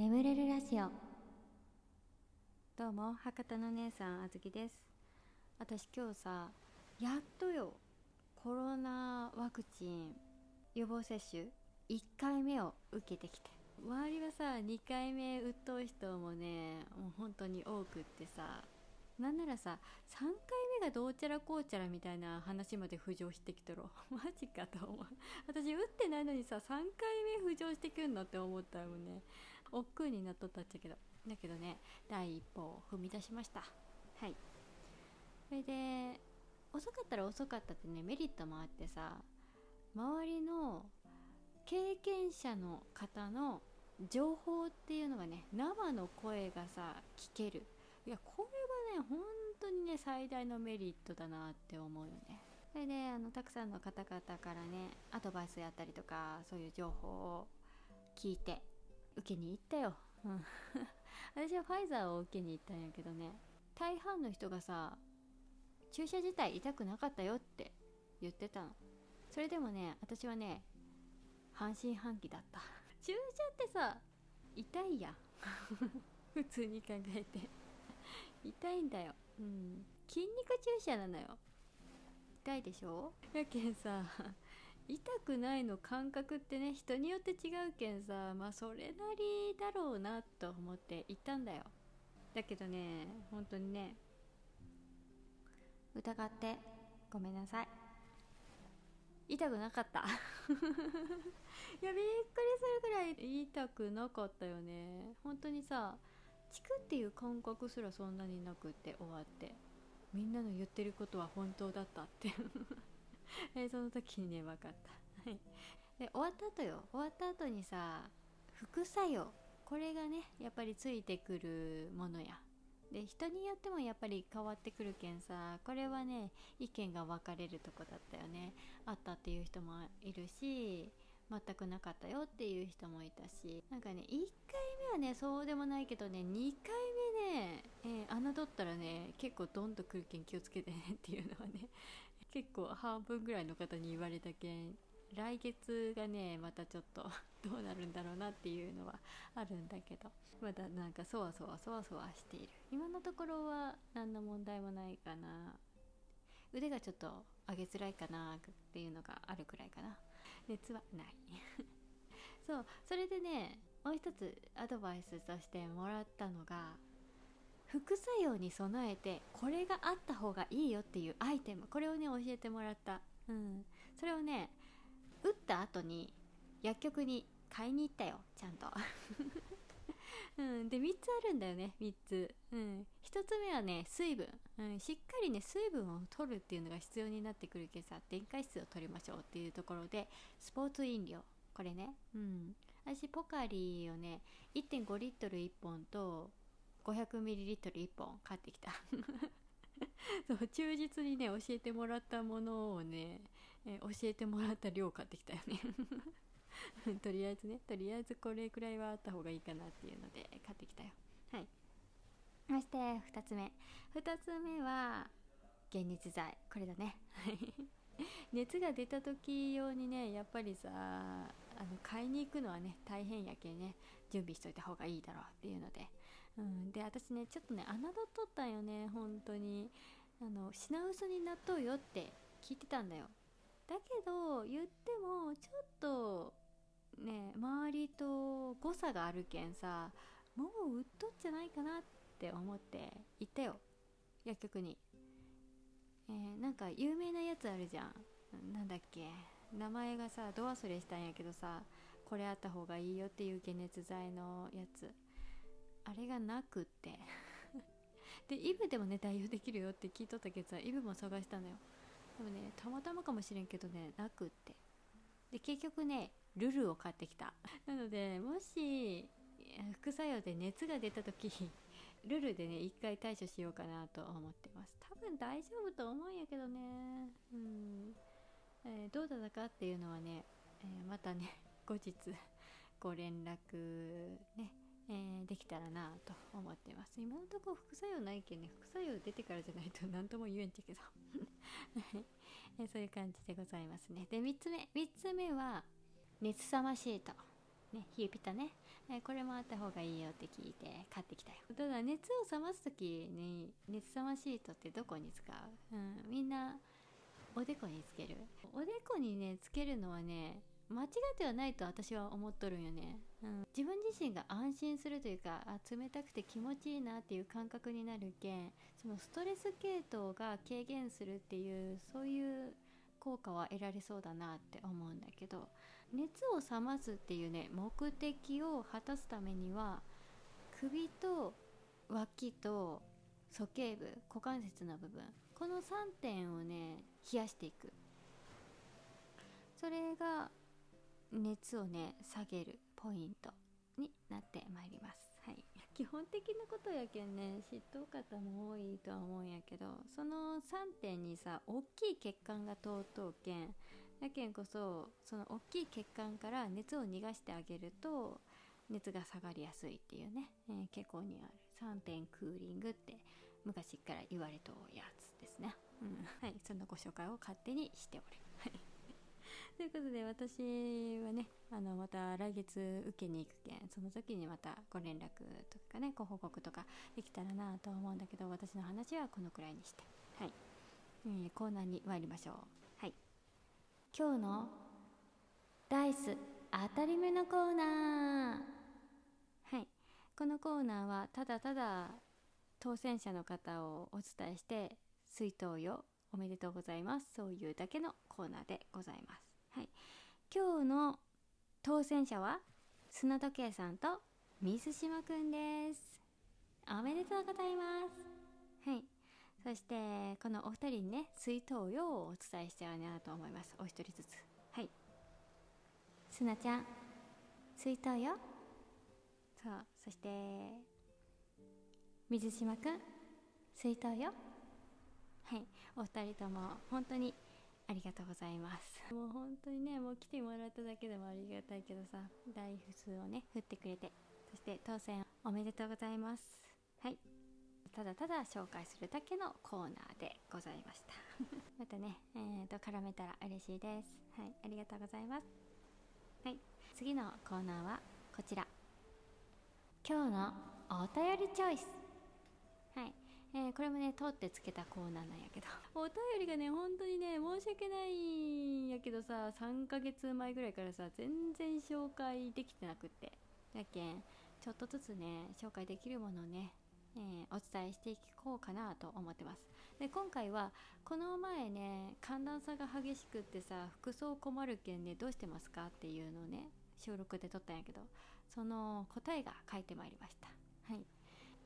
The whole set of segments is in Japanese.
眠れるラジオ。どうも博多の姉さんあずきです。私今日さやっとよ。コロナワクチン予防接種1回目を受けてきて。周りはさ2回目打っとう人もねもう本当に多くってさ。なんならさ3回目がどうちゃらこうちゃらみたいな話まで浮上してきたろ マジかと思う。私打ってないのにさ3回目浮上してくんのって思ったもんね億劫になっとったっちゃけど。だけどね第一歩を踏み出しました。はい。それで遅かったら遅かったってねメリットもあってさ周りの経験者の方の情報っていうのがね生の声がさ聞ける。いやこれはね本当にね最大のメリットだなって思うよね。それであのたくさんの方々からねアドバイスやったりとかそういう情報を聞いて受けに行ったよ、うん、私はファイザーを受けに行ったんやけどね。大半の人がさ注射自体痛くなかったよって言ってたの。それでもね私はね半信半疑だった。注射ってさ痛いや 普通に考えて。痛いんだよ、うん、筋肉注射なのよ。痛いでしょ？やけんさ痛くないの感覚ってね人によって違うけんさまあそれなりだろうなと思って行ったんだよ。だけどね本当にね疑ってごめんなさい。痛くなかった。いやびっくりするぐらい痛くなかったよね。本当にさチクっていう感覚すらそんなになくって終わって。みんなの言ってることは本当だったって。えその時にね分かった。で終わった後よ。終わった後にさ副作用。これがねやっぱりついてくるものや。で人によってもやっぱり変わってくるけんさこれはね意見が分かれるとこだったよね。あったっていう人もいるし全くなかったよっていう人もいたし。なんかね1回目はねそうでもないけどね2回目ね、えー、侮ったらね結構ドンとくるけん気をつけてねっていうのはね結構半分ぐらいの方に言われたけん来月がねまたちょっと どうなるんだろうなっていうのはあるんだけどまだなんかそわそわそわそわしている。今のところは何の問題もないかな。腕がちょっと上げづらいかなっていうのがあるくらいかな。熱はない。そう。それでねもう一つアドバイスとしてもらったのが副作用に備えてこれがあった方がいいよっていうアイテムこれをね教えてもらった、うん、それをね打った後に薬局に買いに行ったよちゃんと。うん、で3つあるんだよね3つ、うん、1つ目はね水分、うん、しっかりね水分を取るっていうのが必要になってくるけどさ電解質を取りましょうっていうところでスポーツ飲料。これね。うん。私ポカリをね1.5リットル1本と500ミリリットル1本買ってきた。そう忠実にね教えてもらったものをね、え教えてもらった量買ってきたよね。とりあえずねとりあえずこれくらいはあった方がいいかなっていうので買ってきたよ。はい。そして2つ目。2つ目は解熱剤。これだね。熱が出た時用にねやっぱりさあの買いに行くのはね大変やけんね準備しといた方がいいだろうっていうので、うん、で私ねちょっとね侮っとったんよね本当に。あの品薄になっとうよって聞いてたんだよ。だけど言ってもちょっとね周りと誤差があるけんさもう売っとっちゃないかなって思って行ったよ。薬局に、えー、なんか有名なやつあるじゃん。なんだっけ。名前がさど忘れしたんやけどさこれあった方がいいよっていう解熱剤のやつ。あれがなくって。でイブでもね代用できるよって聞いとったけどさイブも探したのよ。でもねたまたまかもしれんけどねなくって。で結局ねルルを買ってきた。なのでもし副作用で熱が出た時ルルでね一回対処しようかなと思ってます。多分大丈夫と思うんやけどね。うん、えー、どうだったかっていうのはね、えー、またね後日ご連絡ねえー、できたらなと思ってます。今のところ副作用ないけんね副作用出てからじゃないと何とも言えんちゃけど。えー、そういう感じでございますね。で3つ目3つ目は熱さまシートね冷えピタね、えーこれもあった方がいいよって聞いて買ってきたよ。ただ熱を冷ます時に熱冷まシートってどこに使う、うん、みんなおでこにつける？おでこにねつけるのはね間違ってはないと私は思っとるんよね、うん、自分自身が安心するというかあ冷たくて気持ちいいなっていう感覚になるけんそのストレス系統が軽減するっていうそういう効果は得られそうだなって思うんだけど熱を冷ますっていうね目的を果たすためには首と脇と鼠径部股関節の部分この3点をね冷やしていく。それが熱をね下げるポイントになってまいります。はい。基本的なことやけんね知っとう方も多いとは思うんやけどその3点にさ大きい血管が通っとうけん。やけんこそその大きい血管から熱を逃がしてあげると熱が下がりやすいっていうね、えー傾向にある。3点クーリングって昔から言われとうやつですね、うん、はい。そのご紹介を勝手にしておるはい。ということで私はねあのまた来月受けに行くけんその時にまたご連絡とかねご報告とかできたらなと思うんだけど私の話はこのくらいにして。はい、えーコーナーに参りましょう。はい。今日のダイス当たり目のコーナー。はい。このコーナーはただただ当選者の方をお伝えして水筒よおめでとうございます。そういうだけのコーナーでございます。はい。今日の当選者は砂時計さんと水島くんです。おめでとうございます。はい。そしてこのお二人にね水筒よをお伝えしたいなと思います。お一人ずつ。はい。砂ちゃん水筒よ。そう。そして水島くん水筒よ。はい。お二人とも本当にありがとうございます。もう本当にねもう来てもらっただけでもありがたいけどさ大普数をね振ってくれてそして当選おめでとうございます。はい。ただただ紹介するだけのコーナーでございました。またねえー、と絡めたら嬉しいです。はい。ありがとうございます。はい。次のコーナーはこちら。今日のお便りチョイス、これもね通ってつけたコーナーなんやけど。お便りがね本当にね申し訳ないんやけどさ3ヶ月前ぐらいからさ全然紹介できてなくって。やけんちょっとずつね紹介できるものをね、えーお伝えしていこうかなと思ってます。で今回はこの前ね寒暖差が激しくってさ服装困るけんねどうしてますかっていうのをね収録で撮ったんやけどその答えが書いてまいりました。はい。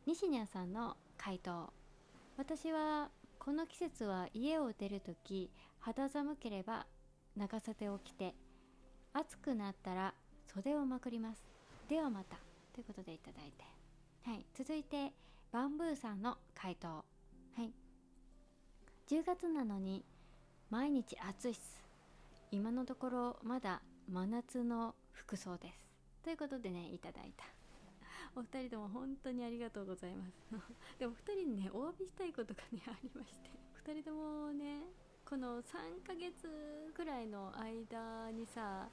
西ニャさんの回答私はこの季節は家を出るとき肌寒ければ長袖を着て暑くなったら袖をまくります。ではまた。ということでいただいて。はい。続いてバンブーさんの回答。はい。10月なのに毎日暑いっす。今のところまだ真夏の服装です。ということでねいただいた。お二人とも本当にありがとうございます。でも2人にねお詫びしたいことがねありまして。2人ともねこの3ヶ月ぐらいの間にさ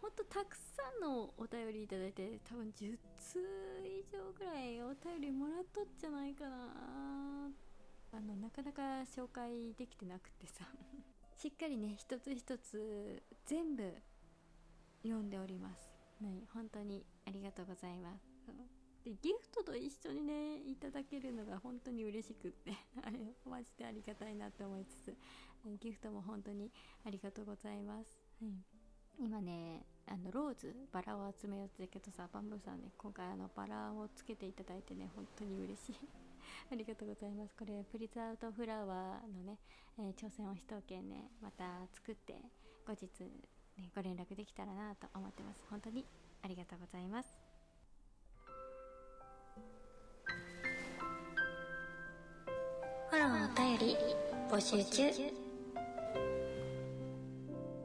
ほんとたくさんのお便りいただいて多分10通以上ぐらいお便りもらっとっじゃないかな。あのなかなか紹介できてなくてさ。しっかりね一つ一つ全部読んでおります、はい、本当にありがとうございます。でギフトと一緒にねいただけるのが本当に嬉しくって あれマジでありがたいなって思いつつえギフトも本当にありがとうございます、はい。今ねあのローズバラを集めようってだけどさバンブーさんね今回あのバラをつけていただいてね本当に嬉しい。ありがとうございます。これプリズアウトフラワーのね、えー挑戦をしとうけんねまた作って後日、ね、ご連絡できたらなと思ってます。本当にありがとうございますり募集中。